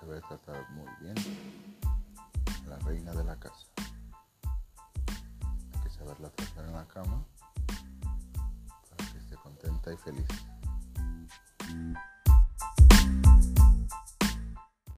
saber tratar muy bien a la reina de la casa. Hay que saberla tratar en la cama para que esté contenta y feliz.